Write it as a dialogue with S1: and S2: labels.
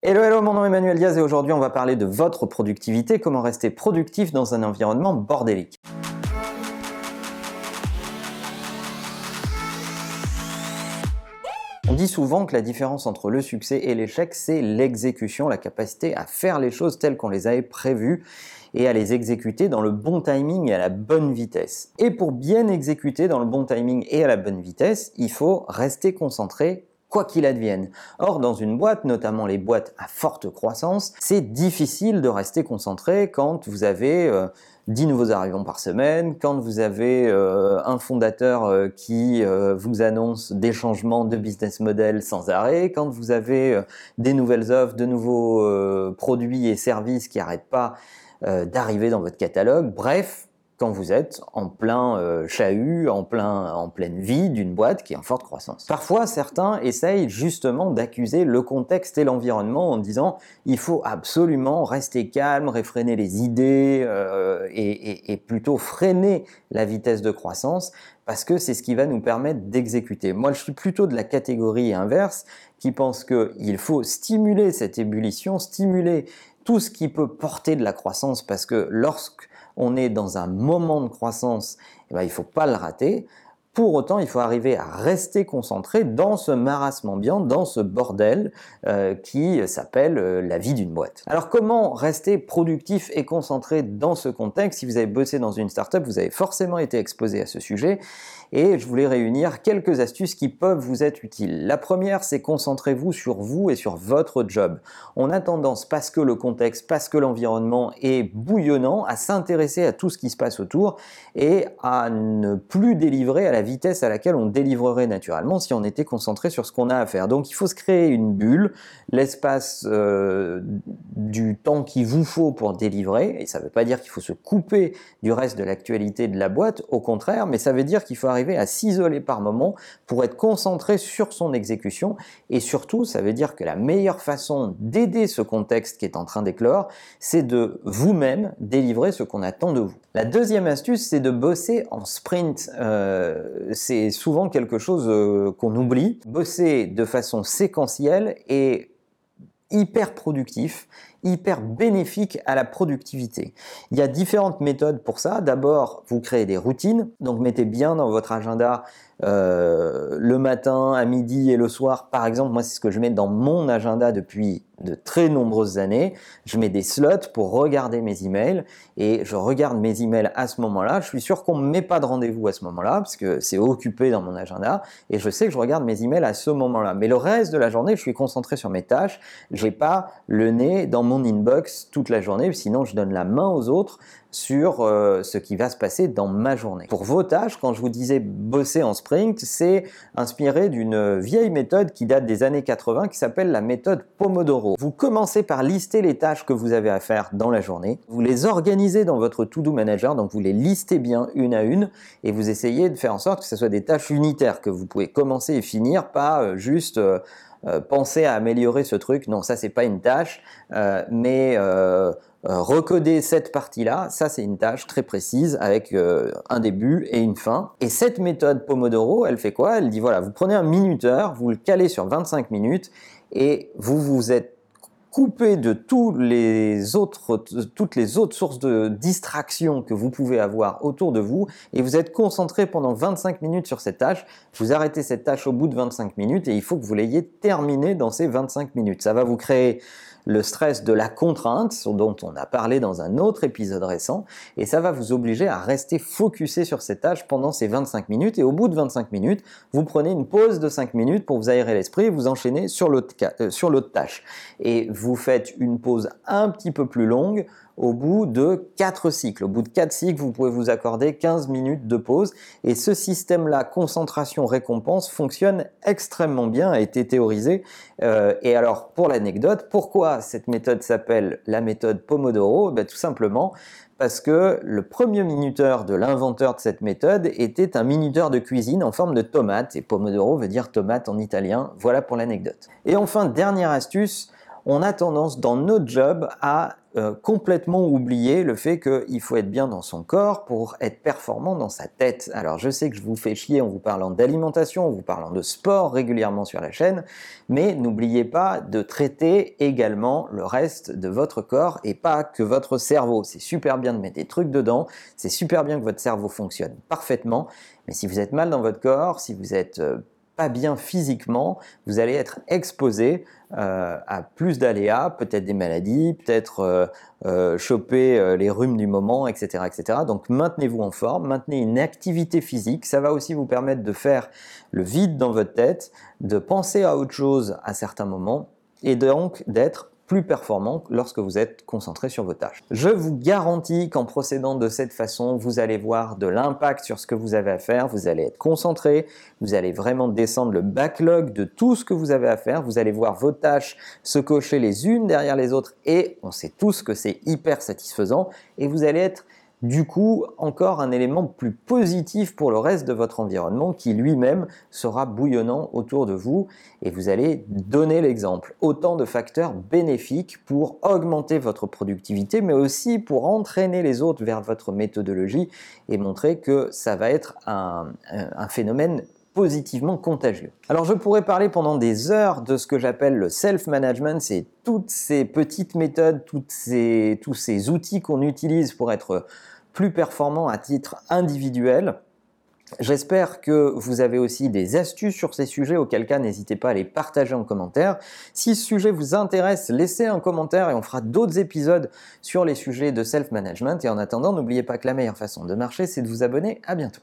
S1: Hello, hello, mon nom est Emmanuel Diaz et aujourd'hui on va parler de votre productivité, comment rester productif dans un environnement bordélique. On dit souvent que la différence entre le succès et l'échec, c'est l'exécution, la capacité à faire les choses telles qu'on les avait prévues et à les exécuter dans le bon timing et à la bonne vitesse. Et pour bien exécuter dans le bon timing et à la bonne vitesse, il faut rester concentré quoi qu'il advienne. Or, dans une boîte, notamment les boîtes à forte croissance, c'est difficile de rester concentré quand vous avez 10 euh, nouveaux arrivants par semaine, quand vous avez euh, un fondateur euh, qui vous annonce des changements de business model sans arrêt, quand vous avez des nouvelles offres, de nouveaux produits et services qui n'arrêtent pas d'arriver dans votre catalogue. Bref, quand vous êtes en plein euh, chahut, en, plein, en pleine vie d'une boîte qui est en forte croissance. Parfois, certains essayent justement d'accuser le contexte et l'environnement en disant il faut absolument rester calme, réfréner les idées euh, et, et, plutôt freiner la vitesse de croissance parce que c'est ce qui va nous permettre d'exécuter. Moi, je suis plutôt de la catégorie inverse qui pense qu'il faut stimuler cette ébullition, stimuler tout ce qui peut porter de la croissance parce que lorsque on est dans un moment de croissance, eh ben, il ne faut pas le rater. Pour autant, il faut arriver à rester concentré dans ce marasme ambiant, dans ce bordel euh, qui s'appelle euh, la vie d'une boîte. Alors comment rester productif et concentré dans ce contexte? Si vous avez bossé dans une startup, vous avez forcément été exposé à ce sujet et je voulais réunir quelques astuces qui peuvent vous être utiles. La première, c'est concentrez-vous sur vous et sur votre job. On a tendance, parce que le contexte, parce que l'environnement est bouillonnant, à s'intéresser à tout ce qui se passe autour et à ne plus délivrer à la vitesse à laquelle on délivrerait naturellement si on était concentré sur ce qu'on a à faire. Donc il faut se créer une bulle, l'espace euh, du temps qu'il vous faut pour délivrer, et ça ne veut pas dire qu'il faut se couper du reste de l'actualité de la boîte, au contraire, mais ça veut dire qu'il faut arriver à s'isoler par moment pour être concentré sur son exécution, et surtout ça veut dire que la meilleure façon d'aider ce contexte qui est en train d'éclore, c'est de vous-même délivrer ce qu'on attend de vous. La deuxième astuce, c'est de bosser en sprint. Euh, c'est souvent quelque chose euh, qu'on oublie. Bosser de façon séquentielle et hyper productif, hyper bénéfique à la productivité. Il y a différentes méthodes pour ça. D'abord, vous créez des routines. Donc mettez bien dans votre agenda euh, le matin, à midi et le soir. Par exemple, moi c'est ce que je mets dans mon agenda depuis de très nombreuses années. Je mets des slots pour regarder mes emails et je regarde mes emails à ce moment-là. Je suis sûr qu'on ne met pas de rendez-vous à ce moment-là parce que c'est occupé dans mon agenda et je sais que je regarde mes emails à ce moment-là. Mais le reste de la journée, je suis concentré sur mes tâches. Je n'ai pas le nez dans mon inbox toute la journée, sinon je donne la main aux autres sur euh, ce qui va se passer dans ma journée. Pour vos tâches, quand je vous disais bosser en sprint, c'est inspiré d'une vieille méthode qui date des années 80 qui s'appelle la méthode Pomodoro. Vous commencez par lister les tâches que vous avez à faire dans la journée, vous les organisez dans votre To-Do Manager, donc vous les listez bien une à une et vous essayez de faire en sorte que ce soit des tâches unitaires que vous pouvez commencer et finir, pas euh, juste euh, penser à améliorer ce truc. Non, ça c'est pas une tâche, mais euh, recoder cette partie-là, ça c'est une tâche très précise avec euh, un début et une fin. Et cette méthode Pomodoro, elle fait quoi? Elle dit voilà, vous prenez un minuteur, vous le calez sur 25 minutes et vous vous êtes coupé de toutes les autres sources de distraction que vous pouvez avoir autour de vous et vous êtes concentré pendant 25 minutes sur cette tâche. Vous arrêtez cette tâche au bout de 25 minutes et il faut que vous l'ayez terminée dans ces 25 minutes. Ça va vous créer le stress de la contrainte, dont on a parlé dans un autre épisode récent, et ça va vous obliger à rester focusé sur cette tâche pendant ces 25 minutes, et au bout de 25 minutes, vous prenez une pause de 5 minutes pour vous aérer l'esprit, et vous enchaînez sur l'autre euh, tâche. Et vous faites une pause un petit peu plus longue au bout de 4 cycles. Au bout de 4 cycles, vous pouvez vous accorder 15 minutes de pause. Et ce système-là, concentration-récompense, fonctionne extrêmement bien, a été théorisé. Euh, et alors, pour l'anecdote, pourquoi cette méthode s'appelle la méthode Pomodoro? Ben, Tout simplement parce que le premier minuteur de l'inventeur de cette méthode était un minuteur de cuisine en forme de tomate, et Pomodoro veut dire tomate en italien, voilà pour l'anecdote. Et enfin, dernière astuce, on a tendance dans notre job à euh, complètement oublier le fait qu'il faut être bien dans son corps pour être performant dans sa tête. Alors je sais que je vous fais chier en vous parlant d'alimentation, en vous parlant de sport régulièrement sur la chaîne, mais n'oubliez pas de traiter également le reste de votre corps et pas que votre cerveau. C'est super bien de mettre des trucs dedans, c'est super bien que votre cerveau fonctionne parfaitement, mais si vous êtes mal dans votre corps, si vous êtes euh, bien physiquement, vous allez être exposé euh, à plus d'aléas, peut-être des maladies, peut-être euh, euh, choper les rhumes du moment, etc., etc. Donc maintenez-vous en forme, maintenez une activité physique. Ça va aussi vous permettre de faire le vide dans votre tête, de penser à autre chose à certains moments et donc d'être plus performant lorsque vous êtes concentré sur vos tâches. Je vous garantis qu'en procédant de cette façon, vous allez voir de l'impact sur ce que vous avez à faire, vous allez être concentré, vous allez vraiment descendre le backlog de tout ce que vous avez à faire, vous allez voir vos tâches se cocher les unes derrière les autres et on sait tous que c'est hyper satisfaisant et vous allez être du coup encore un élément plus positif pour le reste de votre environnement qui lui-même sera bouillonnant autour de vous et vous allez donner l'exemple. Autant de facteurs bénéfiques pour augmenter votre productivité mais aussi pour entraîner les autres vers votre méthodologie et montrer que ça va être un, phénomène positivement contagieux. Alors je pourrais parler pendant des heures de ce que j'appelle le self-management, c'est toutes ces petites méthodes, toutes ces, tous ces outils qu'on utilise pour être plus performant à titre individuel. J'espère que vous avez aussi des astuces sur ces sujets, auquel cas n'hésitez pas à les partager en commentaire. Si ce sujet vous intéresse, laissez un commentaire et on fera d'autres épisodes sur les sujets de self-management. Et en attendant, n'oubliez pas que la meilleure façon de marcher, c'est de vous abonner. À bientôt.